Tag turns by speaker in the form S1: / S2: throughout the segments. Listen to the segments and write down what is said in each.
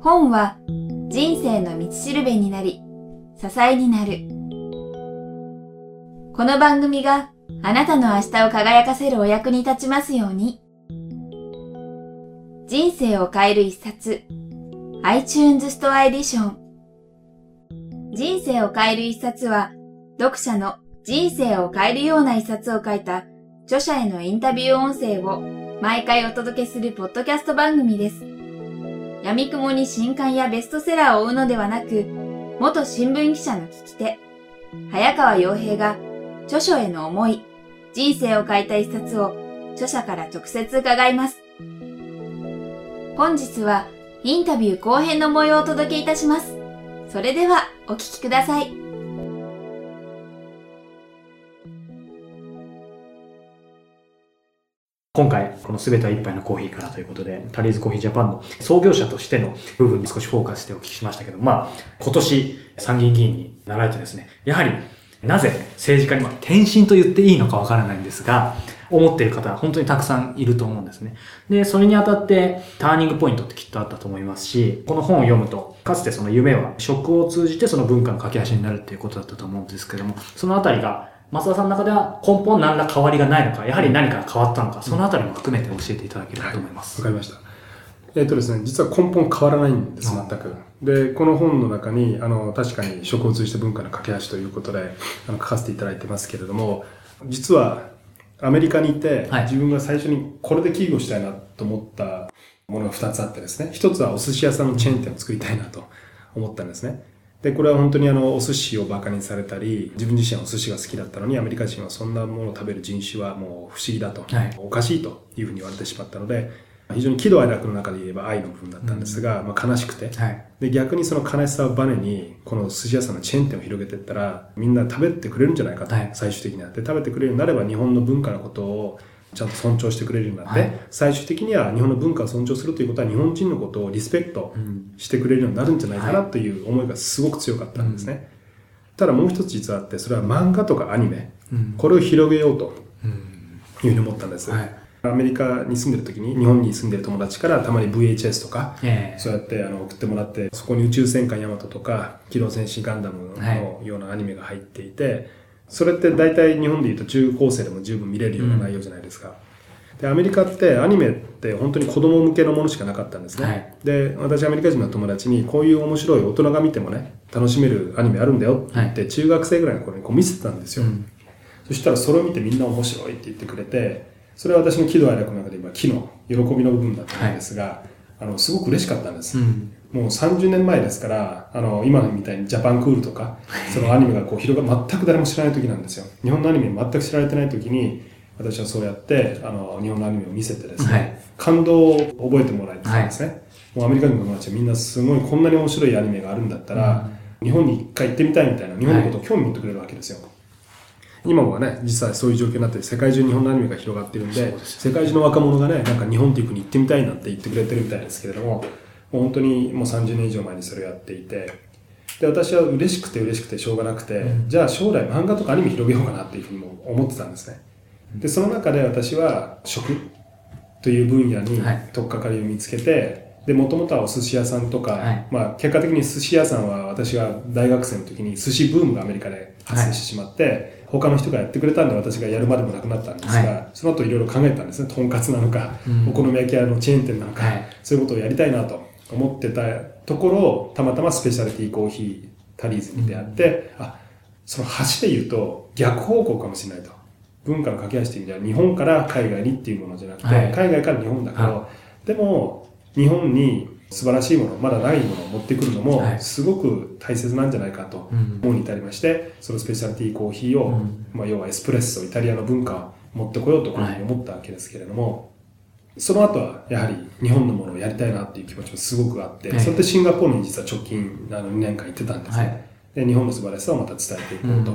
S1: 本は人生の道しるべになり、支えになる。この番組があなたの明日を輝かせるお役に立ちますように。人生を変える一冊 iTunes ストアエディション人生を変える一冊は読者の人生を変えるような一冊を書いた著者へのインタビュー音声を毎回お届けするポッドキャスト番組です。闇雲に新刊やベストセラーを追うのではなく、元新聞記者の聞き手、早川洋平が著書への思い、人生を変えた一冊を著者から直接伺います。本日はインタビュー後編の模様をお届けいたします。それではお聞きください。
S2: 今回、この全ては一杯のコーヒーからということで、タリーズコーヒージャパンの創業者としての部分に少しフォーカスしてお聞きしましたけど、まあ、今年参議院議員になられてですね、やはりなぜ政治家に、まあ、転身と言っていいのかわからないんですが、思っている方は本当にたくさんいると思うんですね。で、それにあたってターニングポイントってきっとあったと思いますし、この本を読むと、かつてその夢は食を通じてその文化の架け橋になるっていうことだったと思うんですけども、そのあたりが松田さんの中では根本何ら変わりがないのか、やはり何か変わったのか、そのあたりも含めて教えていただければと思います。
S3: わ、はい、かりました。えっ、とですね、実は根本変わらないんです、全く。で、この本の中に、あの、確かに食を通じて文化の架け橋ということで、あの、書かせていただいてますけれども、実はアメリカにいて、はい、自分が最初にこれで起業したいなと思ったものが2つあってですね。1つはお寿司屋さんのチェーン店を作りたいなと思ったんですね。で、これは本当にあの、お寿司を馬鹿にされたり、自分自身はお寿司が好きだったのに、アメリカ人はそんなものを食べる人種はもう不思議だと、はい、おかしいというふうに言われてしまったので、非常に喜怒哀楽の中で言えば愛の部分だったんですが、うん、まあ、悲しくて、はい、で逆にその悲しさをバネにこの寿司屋さんのチェーン店を広げていったらみんな食べてくれるんじゃないかと、はい、最終的にはで食べてくれるようになれば日本の文化のことをちゃんと尊重してくれるようになって、はい、最終的には日本の文化を尊重するということは日本人のことをリスペクトしてくれるようになるんじゃないかなという思いがすごく強かったんですね、うん、ただもう一つ実はあってそれは漫画とかアニメ、うん、これを広げようというふうに思ったんです、はい。アメリカに住んでる時に日本に住んでる友達からたまに VHS とか、そうやってあの送ってもらってそこに宇宙戦艦ヤマトとか機動戦士ガンダムのようなアニメが入っていて、それって大体日本で言うと中高生でも十分見れるような内容じゃないですか。うん、でアメリカってアニメって本当に子供向けのものしかなかったんですね、はい、で私アメリカ人の友達にこういう面白い大人が見てもね楽しめるアニメあるんだよって言って、中学生ぐらいの頃にこう見せてたんですよ、うん、そしたらそれを見てみんな面白いって言ってくれてそれは私の喜怒哀楽の中で今、喜の喜びの部分だったんですが、はい、あの、すごく嬉しかったんです。うん、もう30年前ですから、あの、今みたいにジャパンクールとか、そのアニメがこう広が、全く誰も知らない時なんですよ。日本のアニメ全く知られてない時に、私はそうやって、あの、日本のアニメを見せてですね、はい、感動を覚えてもらえてたんですね。はい、もうアメリカ人の友達はみんなすごいこんなに面白いアニメがあるんだったら、うん、日本に一回行ってみたいみたいな、日本のことを興味持ってくれるわけですよ。今はね、実際そういう状況になって世界中日本のアニメが広がってるんで、で世界中の若者がね、なんか日本っていう国行ってみたいなって言ってくれてるみたいですけれども、もう本当にもう30年以上前にそれをやっていて、で、私は嬉しくて嬉しくてしょうがなくて、うん、じゃあ将来漫画とかアニメ広げようかなっていうふうにも思ってたんですね。で、その中で私は食という分野に取っかかりを見つけて、で、もともとはお寿司屋さんとか、はい、まあ結果的に寿司屋さんは私が大学生の時に寿司ブームがアメリカで発生してしまって、はい他の人がやってくれたんで私がやるまでもなくなったんですが、はい、その後いろいろ考えたんですね。とんかつなのか、うん、お好み焼き屋のチェーン店なのか、はい、そういうことをやりたいなと思ってたところたまたまスペシャリティコーヒータリーズに出会って、うん、あその橋で言うと逆方向かもしれないと。文化の架け橋という意味では日本から海外にっていうものじゃなくて、はい、海外から日本だけど、でも日本に素晴らしいもの、まだないものを持ってくるのも、すごく大切なんじゃないかと思うに至りまして、そのスペシャリティコーヒーを、まあ、要はエスプレッソ、イタリアの文化を持ってこようと思ったわけですけれども、その後はやはり日本のものをやりたいなっていう気持ちもすごくあって、それでシンガポールに実は直近あの2年間行ってたんですね。で、日本の素晴らしさをまた伝えていこうと。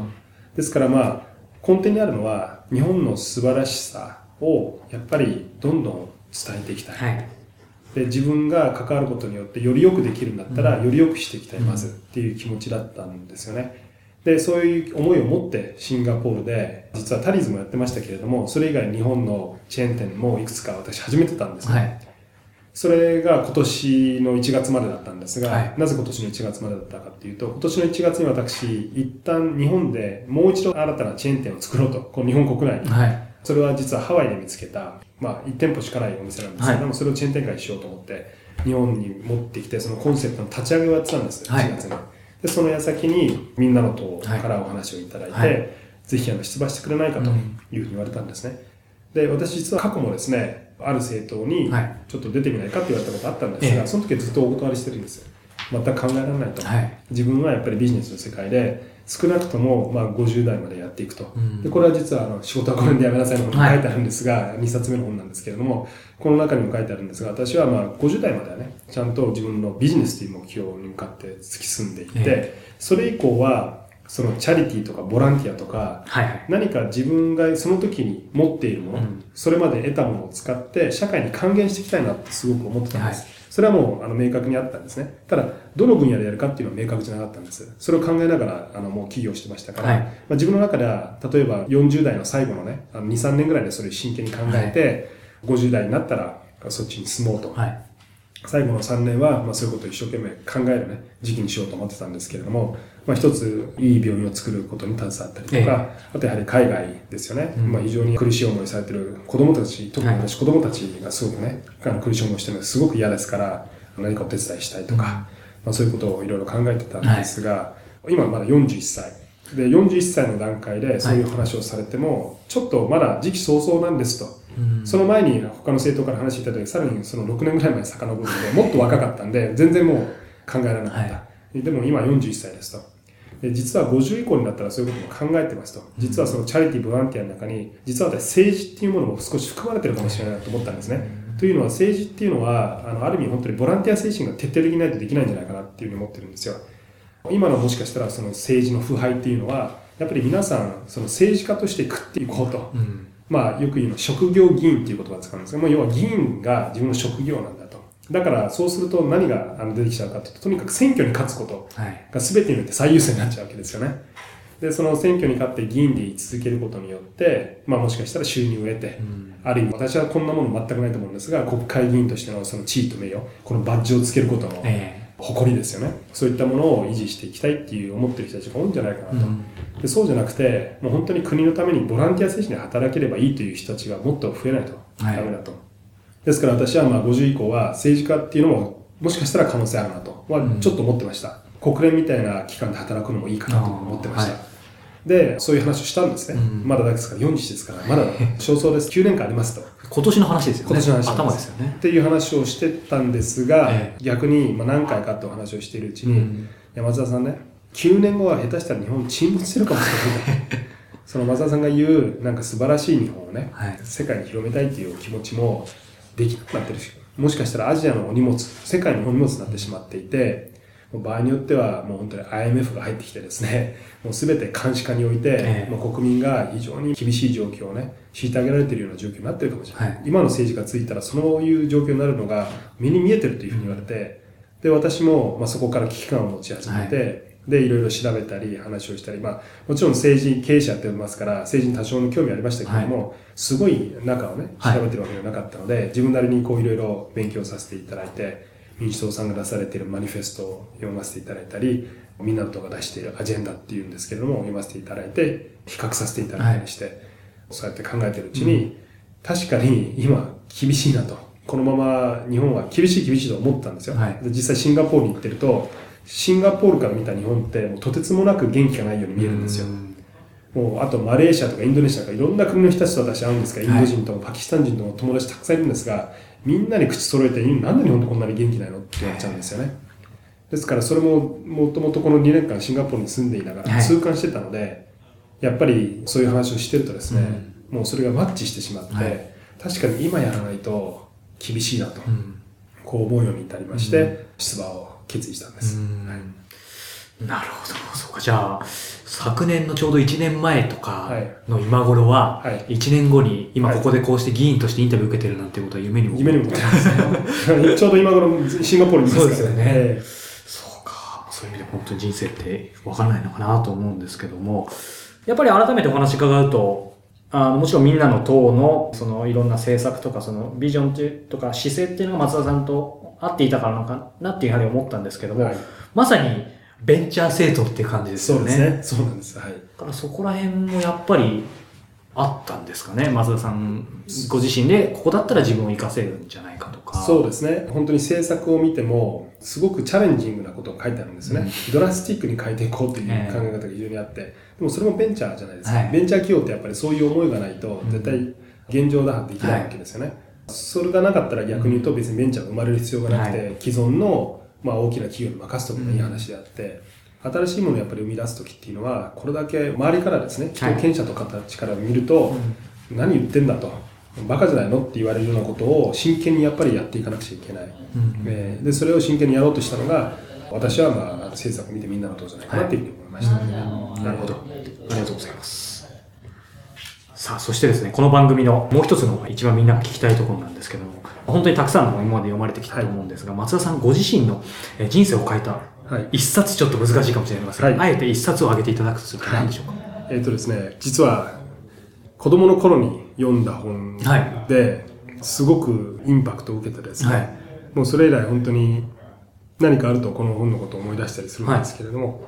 S3: ですからまあ、根底にあるのは、日本の素晴らしさをやっぱりどんどん伝えていきたい。はいで自分が関わることによってよりよくできるんだったら、よりよくしていきたいまずっていう気持ちだったんですよね。で、そういう思いを持ってシンガポールで、実はタリーズもやってましたけれども、それ以外日本のチェーン店もいくつか私始めてたんですね。はい、それが今年の1月までだったんですが、
S2: はい
S3: なぜ今年の1月までだったかっていうと、今年の1月に私、一旦日本でもう一度新たなチェーン店を作ろうと、この日本国内に。
S2: はい。
S3: それは実はハワイで見つけた、まあ1店舗しかないお店なんですけども、それをチェーン展開しようと思って、日本に持ってきて、そのコンセプトの立ち上げをやってたんです、
S2: はい
S3: 1月に。で、その矢先にみんなの党からお話をいただいて、
S2: はい
S3: ぜひあの出馬してくれないかというふうに言われたんですね。で、私実は過去もですね、ある政党に
S2: はい
S3: ちょっと出てみないかって言われたことあったんですが、
S2: ええ
S3: その時はずっとお断りしてるんですよ。全く考えられないと。
S2: はい。
S3: 自分はやっぱりビジネスの世界で少なくともまあ50代までやっていくと、
S2: うん。
S3: でこれは実はあの仕事はこれでやめなさいの本に書いてあるんですが、2冊目の本なんですけれどもこの中にも書いてあるんですが私はまあ50代まではねちゃんと自分のビジネスという目標に向かって突き進んでいって、
S2: え。
S3: それ以降はそのチャリティーとかボランティアとか
S2: はいはい。
S3: 何か自分がその時に持っているもの、
S2: うん。
S3: それまで得たものを使って社会に還元していきたいなってすごく思ってたんです。
S2: はい
S3: それはもうあの明確にあったんですね。ただ、どの分野でやるかっていうのは明確じゃなかったんです。それを考えながら、あの、もう起業してましたから、
S2: はい
S3: まあ、自分の中では、例えば40代の最後のね、あの2、3年ぐらいでそれを真剣に考えて、50代になったらそっちに進もうと。
S2: はい。
S3: 最後の3年は、まあ、そういうことを一生懸命考えるね、時期にしようと思ってたんですけれども、まあ、一ついい病院を作ることに携わったりとか、あとやはり海外ですよね、
S2: うん。
S3: まあ、非常に苦しい思いされてる子供たち、特に私子供たちがすごくね、あの苦しい思いしてるのがすごく嫌ですから、何かお手伝いしたいとか、まあ、そういうことをいろいろ考えてたんですが、今まだ41歳。で、41歳の段階でそういう話をされても、ちょっとまだ時期尚早なんですと。
S2: うん。
S3: その前に他の政党から話していただいて、さらにその6年ぐらい前に遡るので、もっと若かったんで、全然もう考えられなかった。
S2: は
S3: でも今41歳ですと。で実は50以降になったらそういうことも考えてますと。実はそのチャリティー、ボランティアの中に、実は私政治っていうものも少し含まれてるかもしれないなと思ったんですね。というのは政治っていうのは、あのある意味本当にボランティア精神が徹底的にないとできないんじゃないかなっていうふうに思ってるんですよ。今のもしかしたらその政治の腐敗っていうのは、やっぱり皆さん、その政治家として食っていこうと。
S2: うん。
S3: まあ、よく言うの職業議員っていう言葉を使うんですが、もう要は議員が自分の職業なんだと。だから、そうすると何が出てきちゃうかというと、とにかく選挙に勝つこと
S2: はい。
S3: が全てによって最優先になっちゃうわけですよね。で、その選挙に勝って議員で居続けることによって、まあもしかしたら収入を得て、
S2: うん。
S3: ある意味、私はこんなもの全くないと思うんですが、国会議員としてのその地位と名誉、このバッジをつけることの
S2: え
S3: 誇りですよね。そういったものを維持していきたいっていう思ってる人たちが多いんじゃないかなと。
S2: えうん。
S3: でそうじゃなくて、もう本当に国のためにボランティア精神で働ければいいという人たちがもっと増えないと
S2: はい
S3: ダメだと。ですから私はまあ50以降は政治家っていうのももしかしたら可能性あるなとは
S2: うん
S3: ちょっと思ってました。国連みたいな機関で働くのもいいかなと思ってました。で、そういう話をしたんですね。
S2: うん
S3: まだですから40ですから、まだ少々です。9年間ありますと。
S2: 今年の話ですよね。
S3: 今年の話
S2: 頭ですよね
S3: っ。ていう話をしてたんですが、
S2: え
S3: 逆にまあ何回かとお話をしているうちに、
S2: うん
S3: 山田さんね9年後は下手したら日本沈没してるかもしれない その松田さんが言うなんか素晴らしい日本をね、
S2: はい
S3: 世界に広めたいっていう気持ちもできなくなってるしもしかしたらアジアのお荷物世界のお荷物になってしまっていて場合によってはもう本当に IMF が入ってきてですねもう全て監視下に置いて、
S2: ええ。
S3: もう国民が非常に厳しい状況をね虐げられているような状況になってるかもしれない、
S2: はい。
S3: 今の政治がついたらそういう状況になるのが目に見えてるというふうに言われて、で私も、まあ、そこから危機感を持ち始めて、でいろいろ調べたり話をしたり、まあ、もちろん政治経営者やってますから政治に多少の興味ありましたけれども、すごい中をね
S2: はい。
S3: 調べてるわけではなかったので、自分なりにこういろいろ勉強させていただいて民主党さんが出されているマニフェストを読ませていただいたりみんなの党が出しているアジェンダっていうんですけれども読ませていただいて比較させていただいたりして、そうやって考えてるうちに、確かに今厳しいなと。このまま日本は厳しい厳しいと思ったんですよ。
S2: はい。
S3: で実際シンガポールに行ってると、シンガポールから見た日本ってもうとてつもなく元気がないように見えるんですよ。
S2: う。ん。
S3: もうあとマレーシアとかインドネシアとかいろんな国の人たちと私会うんですが、イン
S2: はい。
S3: ド人ともパキスタン人とも友達たくさんいるんですが、みんなに口揃えて、なんで日本ってこんなに元気ないのって言われちゃうんですよね。ですからそれももともとこの2年間シンガポールに住んでいながら
S2: はい。
S3: 痛感してたので、やっぱりそういう話をしてるとですね、もうそれがマッチしてしまって、
S2: はい。
S3: 確かに今やらないと厳しいなと、
S2: うん。
S3: こう思うように至りまして、出馬を決意したんです。
S2: なるほど。そうか。じゃあ、昨年のちょうど1年前とか
S3: はい
S2: の今頃は、
S3: はい
S2: 1年後に今
S3: はい
S2: ここでこうして議員としてインタビュー受けてるなんてことは夢にも
S3: 夢にも思ってますね。ちょうど今頃シンガポールにいますから
S2: そうですよね
S3: え
S2: そうか。そういう意味で本当に人生って分からないのかなと思うんですけども、やっぱり改めてお話伺うと、あのもちろんみんなの党の、そのいろんな政策とか、そのビジョンっていうとか姿勢っていうのが松田さんと合っていたからなのかなっていうふうに思ったんですけども、
S3: はい
S2: まさにベンチャー政党って感じですよね。
S3: そうですね。そうなんです。はい。
S2: だからそこら辺もやっぱりあったんですかね。松田さんご自身で、ここだったら自分を活かせるんじゃないかとか。
S3: そうですね。本当に政策を見ても、すごくチャレンジングなことが書いてあるんですね。ドラスティックに変えていこうという考え方が非常にあって、でもそれもベンチャーじゃないですか。
S2: はい
S3: ベンチャー企業ってやっぱりそういう思いがないと、絶対現状打破できないわけですよね。それがなかったら逆に言うと別にベンチャーが生まれる必要がなくて、
S2: は
S3: 既存の、まあ、大きな企業に任すとかがいい話であって、新しいものをやっぱり生み出す時っていうのは、これだけ周りからですね、人
S2: はい
S3: 権者とかたちから見ると、何言ってんだと。バカじゃないのって言われるようなことを真剣にやっぱりやっていかなくちゃいけない。えーで、それを真剣にやろうとしたのが、私はまあ、政策を見てみんなの党じゃないかなっていうふうに思いました、ね
S2: なるほど。ありがとうございます。さあ、そしてですね、この番組のもう一つの一番みんなが聞きたいところなんですけども、本当にたくさんの本今まで読まれてきたと思うんですが、松田さんご自身のえー人生を変えた
S3: はい。
S2: 一冊ちょっと難しいかもしれませんが、
S3: はい。
S2: あえて一冊を挙げていただくとすると何でしょうか、
S3: えっ、とですね、実は、子供の頃に読んだ本
S2: は
S3: で、すごくインパクトを受けてですね、
S2: はい
S3: もうそれ以来本当に何かあるとこの本のことを思い出したりするんですけれども、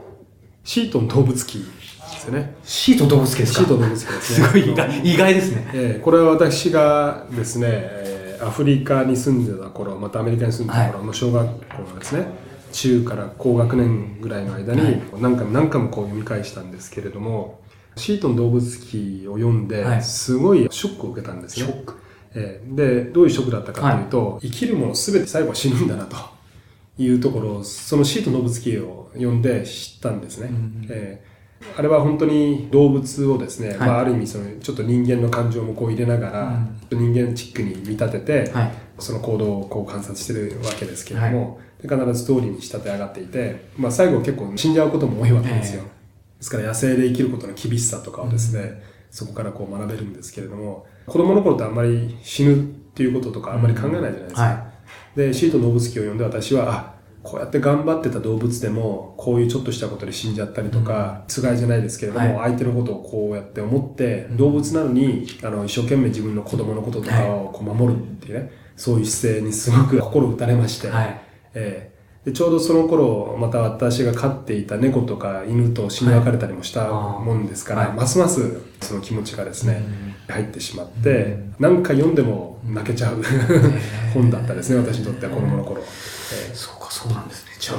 S3: シートン動物記ですよね。
S2: シート動物系ですか？
S3: シートン動物記ですね。
S2: すごい意外意外ですね。
S3: えーこれは私がですね、えーアフリカに住んでた頃、またアメリカに住んでた頃の小学校のですね、中から高学年ぐらいの間に
S2: はい
S3: 何回も何回もこう読み返したんですけれども、シートン動物記を読んで
S2: は、い
S3: すごいショックを受けたんですね。
S2: ショック。
S3: えーで、どういうショックだったかというと、生きるもの全て最後は死ぬんだなというところを、そのシートン動物記を読んで知ったんですね。えーあれは本当に動物をですね、
S2: はい
S3: まあ、ある意味そのちょっと人間の感情もこう入れながら、人間チックに見立てて、
S2: はい。
S3: その行動をこう観察してるわけですけれども、で必ずストーリーに仕立て上がっていて、まあ、最後結構死んじゃうことも多いわけですよ。
S2: え
S3: ですから野生で生きることの厳しさとかをですね、そこからこう学べるんですけれども、子供の頃ってあんまり死ぬっていうこととかあんまり考えないじゃないですか。
S2: は
S3: で、シート動物記を読んで私は、あ、こうやって頑張ってた動物でも、こういうちょっとしたことで死んじゃったりとか、つがいじゃないですけれども、
S2: は
S3: 相手のことをこうやって思って、動物なのに、あの、一生懸命自分の子供のこととかをこう守るっていうね、そういう姿勢にすごく心打たれまして。えーでちょうどその頃、また私が飼っていた猫とか犬と死に別れたりもしたもんですから、
S2: はい。
S3: ますますその気持ちがですね、入ってしまって、何回読んでも泣けちゃう 本だったですね、私にとっては子供の頃。えー
S2: そうか、そうなんですね。じゃあ、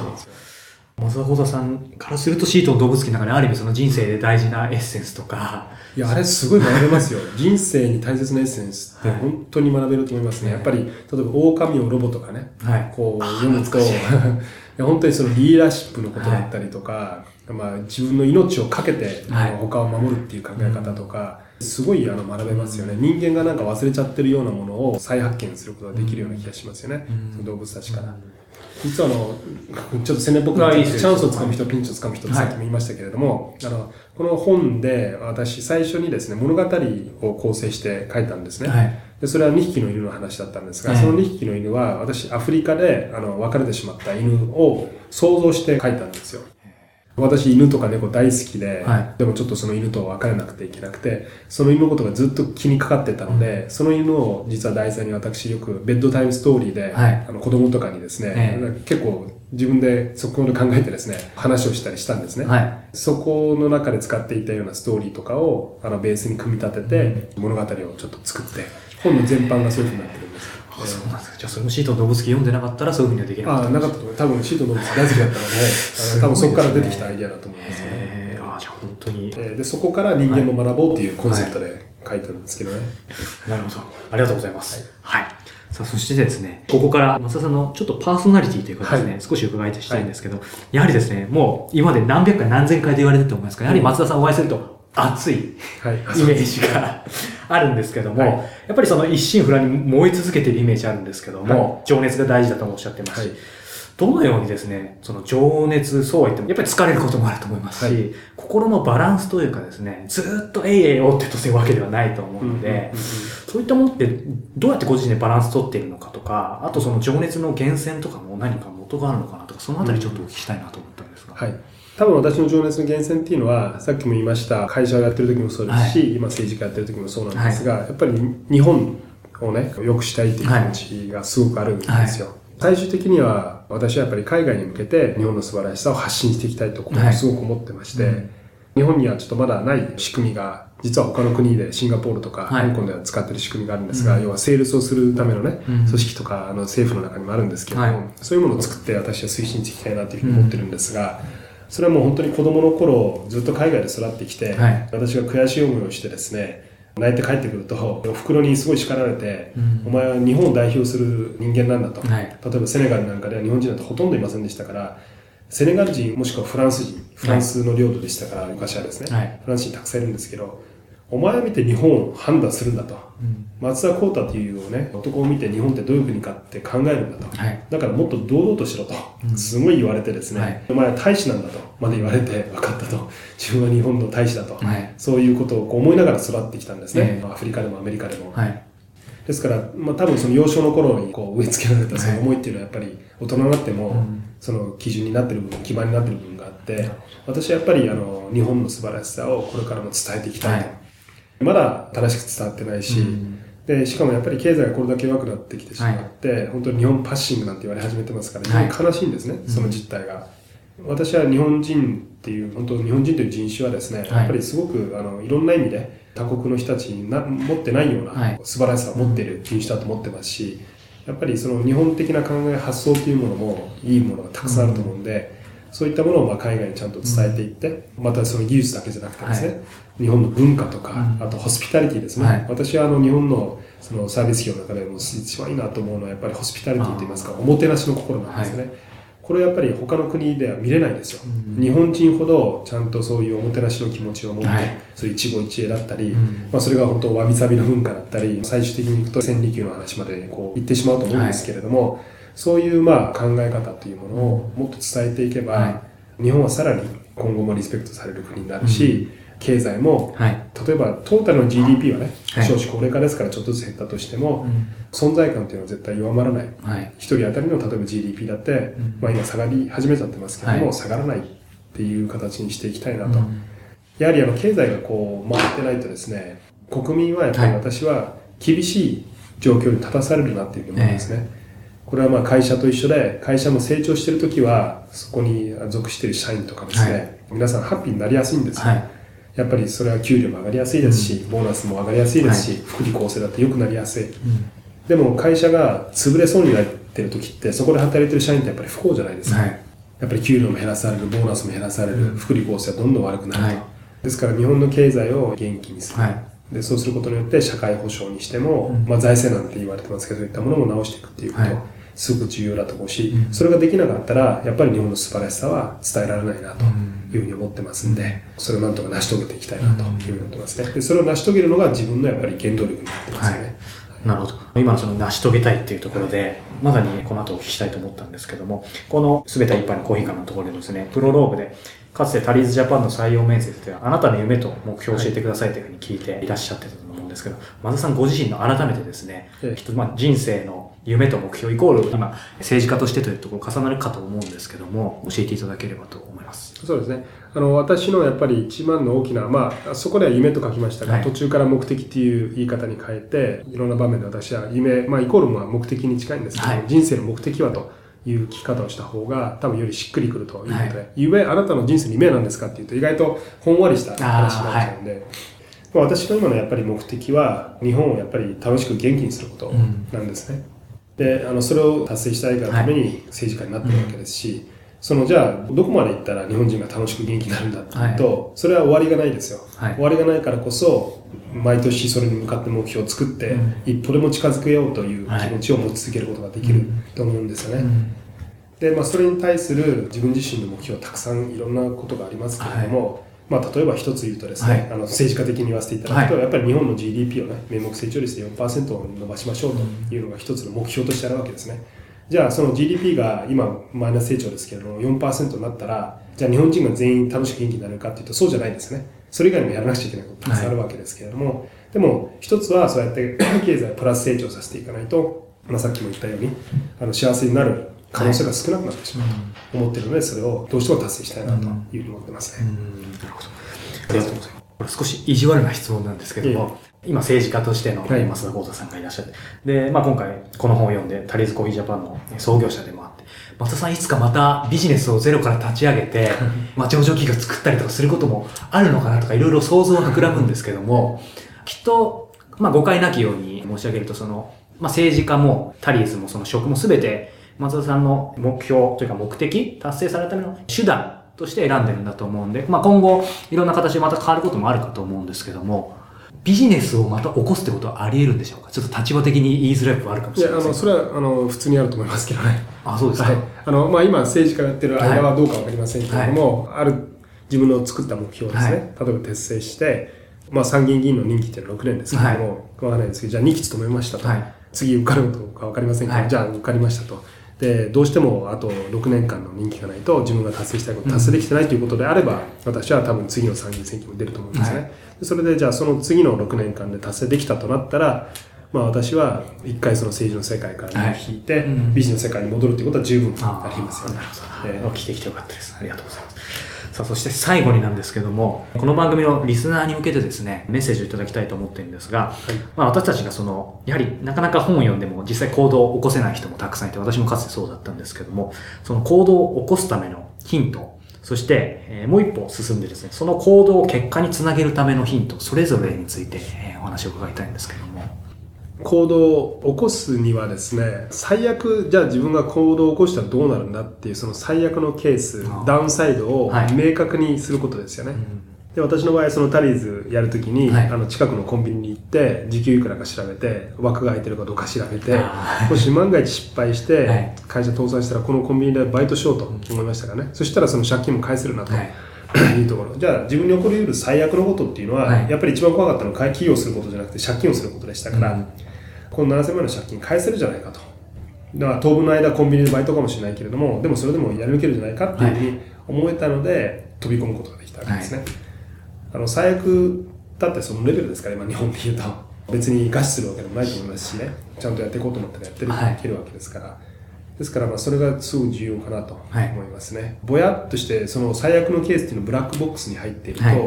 S2: 松田幸太さんからするとシートの動物記の中にある意味その人生で大事なエッセンスとか、
S3: いや、あれすごい学べますよ。人生に大切なエッセンスって
S2: はい
S3: 本当に学べると思いますね。やっぱり、例えば、狼をロボとかね、
S2: はい。
S3: こう読むと、本当にそのリーダーシップのことだったりとか、まあ自分の命を懸けて、他を守るっていう考え方とか、すごいあの学べますよね。人間がなんか忘れちゃってるようなものを再発見することができるような気がしますよね。その動物たちから。実はあの、ちょっと宣伝っぽくなっちゃう
S2: あいいです
S3: チャンスをつかむ人、ピンチをつかむ人ってさっきも言いましたけれども、あの、この本で私最初にですね、物語を構成して書いたんですね。
S2: はい。
S3: でそれは2匹の犬の話だったんですが、
S2: はい
S3: その2匹の犬は私アフリカであの別れてしまった犬を想像して書いたんですよ。私犬とか猫大好きで、
S2: はい。
S3: でもちょっとその犬と別れなくていけなくて、その犬のことがずっと気にかかってたので、その犬を実は題材に私よくベッドタイムストーリーで、
S2: はい。
S3: あの子供とかにですね、
S2: え
S3: 結構自分でそこで考えてですね、話をしたりしたんですね。
S2: はい。
S3: そこの中で使っていたようなストーリーとかをあのベースに組み立てて物語をちょっと作って本の全般がそういうふうになってる
S2: じゃあそれもシートの動物記読んでなかったらそういうふうにはできなかった。
S3: ああ、なかったと思う。多分シートの大好きだったので、あの多分そこから出てきたアイデアだと思いますね。
S2: えー、あじゃあ本当に。
S3: えーで、そこから人間も学ぼうっていうコンセプトで書いてるんですけどね。
S2: なるほど。ありがとうございます。はい。さあ、そしてですね、ここから松田さんのちょっとパーソナリティというかですね、
S3: はい
S2: 少し伺いたいんですけど、やはりですね、もう今まで何百回何千回と言われてると思いますが、やはり松田さんお会いすると熱い
S3: はい。
S2: イメージがあるんですけども、
S3: はい。
S2: やっぱりその一心不乱に燃え続けているイメージあるんですけども、
S3: は
S2: 情熱が大事だともおっしゃってますし、
S3: はい。
S2: どのようにですね、その情熱、そうは言っても、やっぱり疲れることもあると思いますし、
S3: はい。
S2: 心のバランスというかですね、ずーっとえいえいおってとするわけではないと思うので、そういったものって、どうやってご自身でバランス取っているのかとか、あとその情熱の源泉とかも何か元があるのかなとか、そのあたりちょっとお聞きしたいなと思ったんですが。
S3: はい。多分私の情熱の源泉っていうのは、さっきも言いました、会社をやってる時もそうですし、今政治家やってる時もそうなんですが、やっぱり日本をね、良くしたいっていう気持ちがすごくあるんですよ。最終的には、私はやっぱり海外に向けて日本の素晴らしさを発信していきたいところをすごく思ってまして、
S2: うん
S3: 日本にはちょっとまだない仕組みが、実は他の国でシンガポールとか
S2: はい。
S3: 香港では使ってる仕組みがあるんですが、
S2: うん。
S3: 要はセールスをするためのね、
S2: うん。
S3: 組織とかあの政府の中にもあるんですけれども、
S2: はい。
S3: そういうものを作って私は推進していきたいなというふうに思ってるんですが、それはもう本当に子供の頃ずっと海外で育ってきて、
S2: はい。
S3: 私が悔しい思いをしてですね泣いて帰ってくるとお袋にすごい叱られて、
S2: うん。
S3: お前は日本を代表する人間なんだと、
S2: はい。
S3: 例えばセネガルなんかでは日本人なんてほとんどいませんでしたからセネガル人もしくはフランス人フランスの領土でしたから、昔はですね、
S2: はい。
S3: フランス人たくさんいるんですけどお前を見て日本を判断するんだと、
S2: うん。
S3: 松田幸太というね男を見て日本ってどういう国かって考えるんだと、
S2: はい。
S3: だからもっと堂々としろと、
S2: うん。
S3: すごい言われてですね、
S2: はい。
S3: お前は大使なんだと。まで言われて分かったと。自分は日本の大使だと、
S2: はい。
S3: そういうことをこう思いながら育ってきたんですね、
S2: ええ。
S3: アフリカでもアメリカでも、
S2: はい。
S3: ですから、まあ、多分その幼少の頃にこう植え付けられたその
S2: はい
S3: 思いっていうのはやっぱり大人になっても、
S2: うん。
S3: その基準になってる部分基盤になってる部分があって私はやっぱりあの日本の素晴らしさをこれからも伝えていきたいと、
S2: はい
S3: まだ正しく伝わってないし、
S2: うん。
S3: でしかもやっぱり経済がこれだけ弱くなってきてしまって、本当に日本パッシングなんて言われ始めてますから、
S2: はい。
S3: 非常に悲しいんですね、その実態が。私は日本人っていう、本当日本人という人種はですね、
S2: い。
S3: やっぱりすごくあのいろんな意味で他国の人たちにな持ってないよう
S2: は
S3: ない。素晴らしさを持っている人種だと思ってますし、やっぱりその日本的な考え発想というものもいいものがたくさんあると思うんで、そういったものをまあ海外にちゃんと伝えていって、またその技術だけじゃなくてですね、
S2: はい。
S3: 日本の文化とか、
S2: うん。
S3: あとホスピタリティですね、
S2: はい。
S3: 私はあの日本のそのサービス業の中でも一番いいなと思うのはやっぱりホスピタリティといいますかおもてなしの心なんですね、これやっぱり他の国では見れないんですよ、
S2: うん。
S3: 日本人ほどちゃんとそういうおもてなしの気持ちを持って、
S2: はい。
S3: そういう一期一会だったり、
S2: うん。
S3: まあ、それが本当わびさびの文化だったり最終的に行くと千里球の話までこう行ってしまうと思うんですけれども、そういうまあ考え方というものをもっと伝えていけば、
S2: は
S3: 日本はさらに今後もリスペクトされる国になるし、経済も
S2: はい。
S3: 例えばトータルの GDP はね、
S2: はい。
S3: 少子高齢化ですからちょっとずつ減ったとしても、
S2: うん。
S3: 存在感というのは絶対弱まらない。
S2: はい。
S3: 一人当たりの例えば GDP だって、
S2: ん。
S3: まあ、今下がり始めちゃってますけども、
S2: はい。
S3: 下がらないっていう形にしていきたいなと、
S2: うん。
S3: やはりあの経済がこう回ってないとですね国民はやっぱり
S2: はい。
S3: 私は厳しい状況に立たされるなっていうふうに思うんですね、これはまあ会社と一緒で会社も成長してる時はそこに属している社員とかですね、
S2: はい
S3: 皆さんハッピーになりやすいんですよ、
S2: はい。
S3: やっぱりそれは給料も上がりやすいですし、ボーナスも上がりやすいですし、福利厚生だって良くなりやすい。
S2: うん
S3: でも会社が潰れそうになってる時って、そこで働いてる社員ってやっぱり不幸じゃないですか。
S2: はい。
S3: やっぱり給料も減らされる、ボーナスも減らされる、福利厚生はどんどん悪くなると。
S2: はい
S3: ですから日本の経済を元気にする。
S2: はい
S3: でそうすることによって社会保障にしても、
S2: うん
S3: まあ、財政なんて言われてますけどそういったものも直していくっていうこと、
S2: はい
S3: すごく重要だと思うし、
S2: うん。
S3: それができなかったらやっぱり日本の素晴らしさは伝えられないなと
S2: うん。
S3: いうふうに思ってますんで、それをなんとか成し遂げていきたいなというふうに思ってますね。でそれを成し遂げるのが自分のやっぱり原動力になってますよね、
S2: なるほど。今のその成し遂げたいっていうところで、まさにこの後お聞きしたいと思ったんですけども、このすべては一杯のコーヒー館のところでですね、プロローグで、かつてタリーズジャパンの採用面接では、あなたの夢と目標を教えてくださいというふうに聞いていらっしゃってたと思うんですけど、松田さんご自身の改めてですね
S3: ええ、
S2: きっとまあ人生の夢と目標イコール、今、政治家としてというところ重なるかと思うんですけども、教えていただければと思います。
S3: そうですね。あの私のやっぱり一番の大きな、まあ、そこでは夢と書きましたが、
S2: はい。
S3: 途中から目的っていう言い方に変えていろんな場面で私は夢、まあ、イコールまあ目的に近いんですけど、
S2: はい。
S3: 人生の目的はという聞き方をした方が多分よりしっくりくるということで、
S2: はい。
S3: 夢あなたの人生の夢は何ですかっていうと意外とほんわりした話になっちゃうんで、まあ、私の今のやっぱり目的は日本をやっぱり楽しく元気にすることなんですね。であのそれを達成したいがために政治家になってるわけですし、そのじゃあどこまで行ったら日本人が楽しく元気になるんだっていうと、それは終わりがないですよ、
S2: はい。
S3: 終わりがないからこそ毎年それに向かって目標を作って、
S2: うん。
S3: 一歩でも近づけようという
S2: はい。
S3: 気持ちを持ち続けることができると思うんですよね、
S2: うん。
S3: で、まあ、それに対する自分自身の目標はたくさんいろんなことがありますけれども、まあ、例えば一つ言うとですね、
S2: はい。
S3: あの政治家的に言わせていただくと、
S2: はい。
S3: やっぱり日本の GDP をね名目成長率で4%を伸ばしましょうというのが一つの目標としてあるわけですね。じゃあその GDP が今マイナス成長ですけれども4%になったら、じゃあ日本人が全員楽しく元気になるかっていうとそうじゃないですね。それ以外にもやらなくちゃいけないことたくさんあるわけですけれども、はい、でも一つはそうやって経済をプラス成長させていかないと、まあ、さっきも言ったように、あの幸せになる可能性が少なくなってしまうと思ってるので、それをどうしても達成したいなというふうに思ってますね。
S2: なるほど。ありがとうございます。これ少し意地悪な質問なんですけども、今政治家としての増田幸太さんがいらっしゃって、で、まあ今回この本を読んで、タリーズコーヒージャパンの創業者でもあって、増田さんいつかまたビジネスをゼロから立ち上げて、まあ上場企業作ったりとかすることもあるのかなとかいろいろ想像は膨らむんですけども、きっと、まあ誤解なきように申し上げると、その、まあ政治家もタリーズもその職もすべて松田さんの目標というか目的、達成されるための手段として選んでるんだと思うんで、まあ今後いろんな形でまた変わることもあるかと思うんですけども、ビジネスをまた起こすってことはあり得るんでしょうか？ちょっと立場的に言いづらい部分あるかもしれないい
S3: や、あの、それは、あの、普通にあると思いますけどね。
S2: あ、そうですか。
S3: はい。あの、まあ今、政治家やってる間はどうかわかりませんけれども、はい、ある自分の作った目標ですね、はい、例えば達成して、まあ参議院議員の任期っていうのは6年ですけども、わ、からないですけど、じゃあ2期務めましたと。次受かるのかわかりませんけど、じゃあ受かりましたと。でどうしてもあと6年間の任期がないと自分が達成したいこと達成できてないということであれば、私は多分次の参議院選挙も出ると思うんですね、はい、それでじゃあその次の6年間で達成できたとなったらまあ私は一回その政治の世界から引いて、ビジネスの世界に戻るということは十分ありますよね。
S2: えー、聞いてきてよかったです。ありがとうございます。さあ、そして最後になんですけども、この番組のリスナーに向けてですね、メッセージをいただきたいと思ってるんですが、はい、まあ私たちがその、やはりなかなか本を読んでも実際行動を起こせない人もたくさんいて、私もかつてそうだったんですけども、その行動を起こすためのヒント、そして、えー、もう一歩進んでですね、その行動を結果につなげるためのヒント、それぞれについて、えー、お話を伺いたいんですけども。
S3: 行動を起こすにはですね、最悪、じゃあ自分が行動を起こしたらどうなるんだっていう、その最悪のケース、ダウンサイドを明確にすることですよね。はいで、私の場合、そのタリーズやるときに、はい、あの、近くのコンビニに行って、時給いくらか調べて、枠が空いてるかどうか調べて、もし万が一失敗して、会社倒産したら、このコンビニでバイトしようと思いましたからね。そしたらその借金も返せるなと。はいいうところ。じゃあ自分に起こり得る最悪のことっていうのは、はい、やっぱり一番怖かったのは起業することじゃなくて借金をすることでしたから、うんこの7000万の借金返せるじゃないかと。だから当分の間コンビニでバイトかもしれないけれども、でもそれでもやり抜けるんじゃないかっていうふうに思えたので、飛び込むことができたわけですね。はい、あの、最悪だってそのレベルですから、今日本で言うと。別に餓死するわけでもないと思いますしね。ちゃんとやっていこうと思ったらやってる、はい、るわけですから。ですから、まあ、それがすごく重要かなと思いますね。はい、ぼやっとして、その最悪のケースっていうのブラックボックスに入っていると、はい、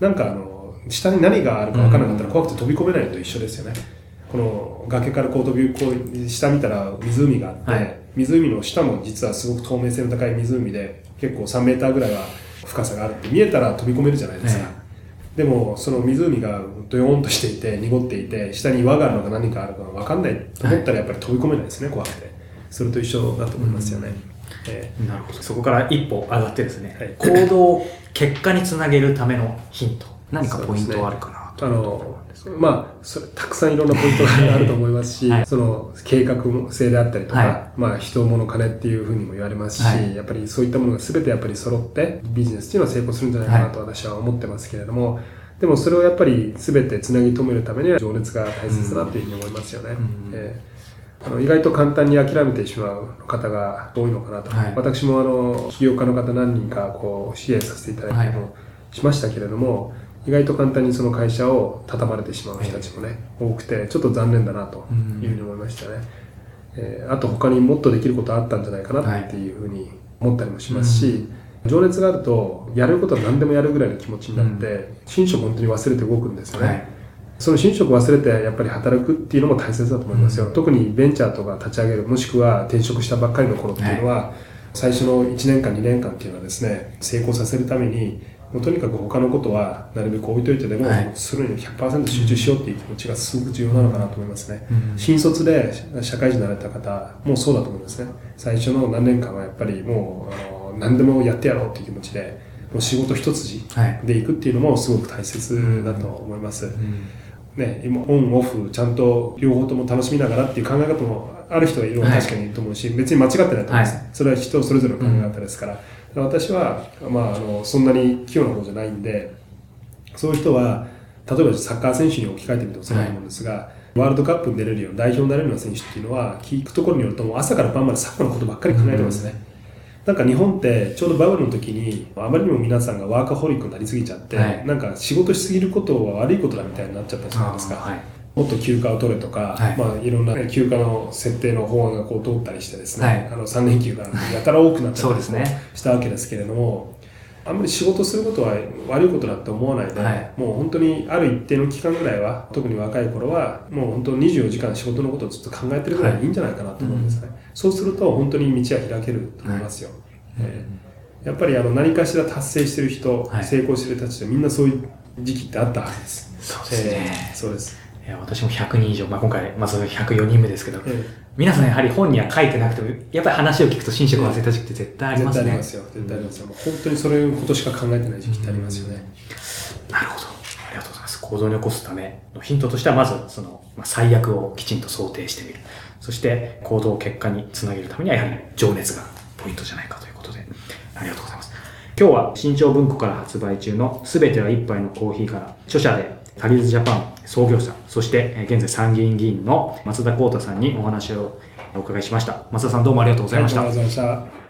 S3: なんかあの、下に何があるか分からなかったら怖くて飛び込めないのと一緒ですよね。この崖からこう飛びこう下見たら湖があって、はい、湖の下も実はすごく透明性の高い湖で結構3メーターぐらいは深さがあるって見えたら飛び込めるじゃないですか、はい、でもその湖がドヨーンとしていて濁っていて下に岩があるのか何かあるか分かんないと思ったらやっぱり飛び込めないですね、怖くてそれと一緒だと思いますよね、
S2: えー、なるほど。そこから一歩上がってですね、はい、行動結果につなげるためのヒント。何かポイントはあるかな
S3: あのまあそれたくさんいろんなポイントがあると思いますし、はい、その計画性であったりとか、はい、まあ人物金っていうふうにも言われますし、はい、やっぱりそういったものが全てやっぱり揃ってビジネスっていうのは成功するんじゃないかなと私は思ってますけれども、でもそれをやっぱり全てつなぎ止めるためには情熱が大切だというふうに思いますよね。うん。えー、あの意外と簡単に諦めてしまう方が多いのかなと、私もあの起業家の方何人かこう支援させていただいたりもしましたけれども、意外と簡単にその会社を畳まれてしまう人たちもね、多くて、ちょっと残念だなというふうに思いましたね。えー、あと他にもっとできることあったんじゃないかなってい。うふうに思ったりもしますし、情熱があると、やることは何でもやるぐらいの気持ちになって、寝食本当に忘れて動くんですよね。はい、その寝食忘れてやっぱり働くっていうのも大切だと思いますよ。うん、特にベンチャーとか立ち上げる、もしくは転職したばっかりの頃っていうのは、はい、最初の1年間2年間っていうのはですね、成功させるために、もうとにかく他のことはなるべく置いといてでも、はい、それに100%集中しようっていう気持ちがすごく重要なのかなと思いますね。うん、新卒で社会人になられた方もそうだと思いますね。最初の何年間はやっぱりもうあの何でもやってやろうっていう気持ちで、もう仕事一筋でいくっていうのもすごく大切だと思います。うんね、今オンオフちゃんと両方とも楽しみながらっていう考え方もある人はいるのは確かにいると思うし、はい、別に間違ってないと思います、はい、それは人それぞれの考え方ですから、私は、まあ、あのそんなに器用な方じゃないんでそういう人は例えばサッカー選手に置き換えてみてもそうだと思うんですが、はい、ワールドカップに出れるような代表になれるような選手っていうのは聞くところによるともう朝から晩までサッカーのことばっかり考えてますね、なんか日本ってちょうどバブルの時にあまりにも皆さんがワーカホリックになりすぎちゃって、
S2: はい。
S3: なんか仕事しすぎることは悪いことだみたいになっちゃったじゃないですか、
S2: はい。
S3: もっと休暇を取れとか、
S2: はい。
S3: いまあ、いろんなね休暇の設定の法案がこう通ったりしてですね、
S2: はい。
S3: あの3連休がやたら多くなっちゃったり
S2: ね。
S3: したわけですけれども、あんまり仕事することは悪いことだって思わないで、
S2: はい
S3: もう本当にある一定の期間ぐらいは、特に若い頃は、もう本当24時間仕事のことをずっと考えてるぐらいでいいんじゃないかなと思うんですね。そうすると本当に道は開けると思いますよ。えーやっぱりあの何かしら達成してる人、
S2: はい
S3: 成功してる人たちってみんなそういう時期ってあったはずです。
S2: そうですね。
S3: えーそうです。
S2: いや私も100人以上、まあ、今回、まあ、その104人目ですけど、
S3: えー
S2: 皆さんやはり本には書いてなくても、やっぱり話を聞くと寝食を忘れた時期って絶対ありますね。
S3: 絶対ありますよ。絶対ありますよ。本当にそれのことしか考えてない時期ってありますよね。
S2: なるほど。ありがとうございます。行動に起こすためのヒントとしては、まず、その、まあ、最悪をきちんと想定してみる。そして、行動を結果につなげるためには、やはり情熱がポイントじゃないかということで、ありがとうございます。今日は新潮文庫から発売中のすべては一杯のコーヒーから、著者でタリーズジャパン創業者、そしてえー現在参議院議員の松田幸太さんにお話をお伺いしました。松田さんどうもありがとうございました。
S3: ありがとうございました。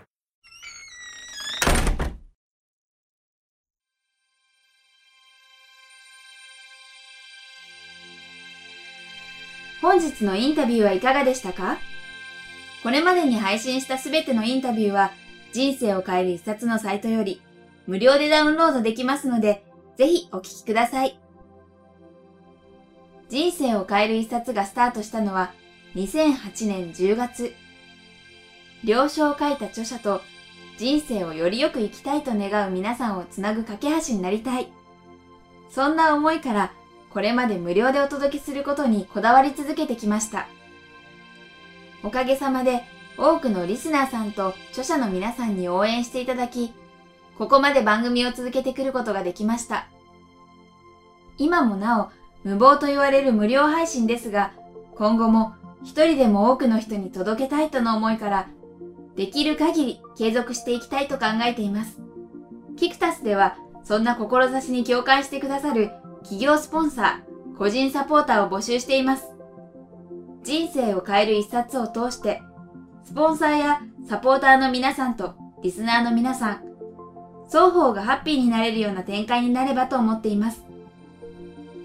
S1: 本日のインタビューはいかがでしたか？これまでに配信したすべてのインタビューは人生を変える一冊のサイトより無料でダウンロードできますので、ぜひお聞きください。人生を変える一冊がスタートしたのは2008年10月。了承を書いた著者と人生をよりよく生きたいと願う皆さんをつなぐ架け橋になりたい。そんな思いからこれまで無料でお届けすることにこだわり続けてきました。おかげさまで多くのリスナーさんと著者の皆さんに応援していただき、ここまで番組を続けてくることができました。今もなお無謀と言われる無料配信ですが、今後も一人でも多くの人に届けたいとの思いから、できる限り継続していきたいと考えています。キクタスでは、そんな志に共感してくださる企業スポンサー、個人サポーターを募集しています。人生を変える一冊を通して、スポンサーやサポーターの皆さんとリスナーの皆さん、双方がハッピーになれるような展開になればと思っています。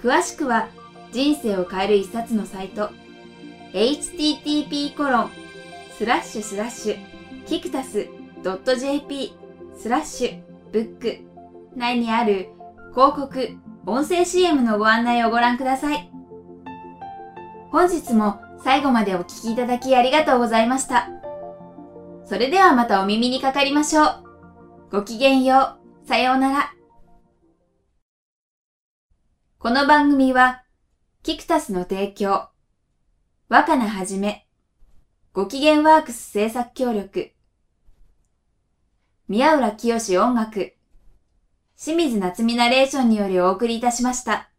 S1: 詳しくは、人生を変える一冊のサイト、http コロンスラッシュスラッシュキクタス .jp スラッシュブック内にある広告、音声 CM のご案内をご覧ください。本日も最後までお聞きいただきありがとうございました。それではまたお耳にかかりましょう。ごきげんよう。さようなら。この番組は、キクタスの提供、若菜はじめ、ご機嫌ワークス制作協力、宮浦清志音楽、清水夏美ナレーションによりお送りいたしました。